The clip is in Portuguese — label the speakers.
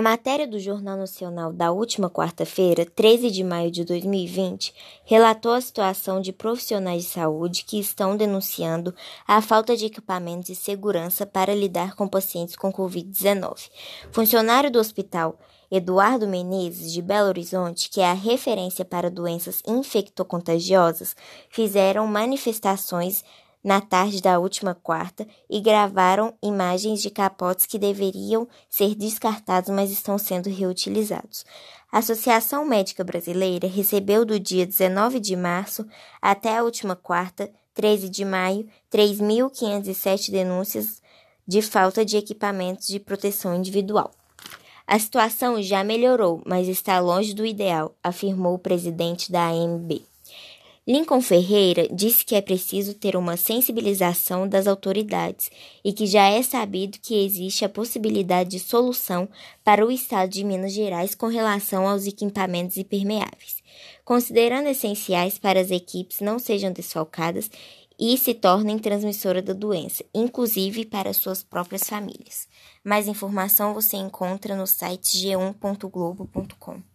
Speaker 1: A matéria do Jornal Nacional da última quarta-feira, 13 de maio de 2020, relatou a situação de profissionais de saúde que estão denunciando a falta de equipamentos de segurança para lidar com pacientes com Covid-19. Funcionário do hospital Eduardo Menezes, de Belo Horizonte, que é a referência para doenças infectocontagiosas, fizeram manifestações na tarde da última quarta e gravaram imagens de capotes que deveriam ser descartados, mas estão sendo reutilizados. A Associação Médica Brasileira recebeu do dia 19 de março até a última quarta, 13 de maio, 3.507 denúncias de falta de equipamentos de proteção individual. A situação já melhorou, mas está longe do ideal, afirmou o presidente da AMB. Lincoln Ferreira disse que é preciso ter uma sensibilização das autoridades e que já é sabido que existe a possibilidade de solução para o estado de Minas Gerais com relação aos equipamentos impermeáveis, considerando essenciais para as equipes não sejam desfalcadas e se tornem transmissora da doença, inclusive para suas próprias famílias. Mais informação você encontra no site g1.globo.com.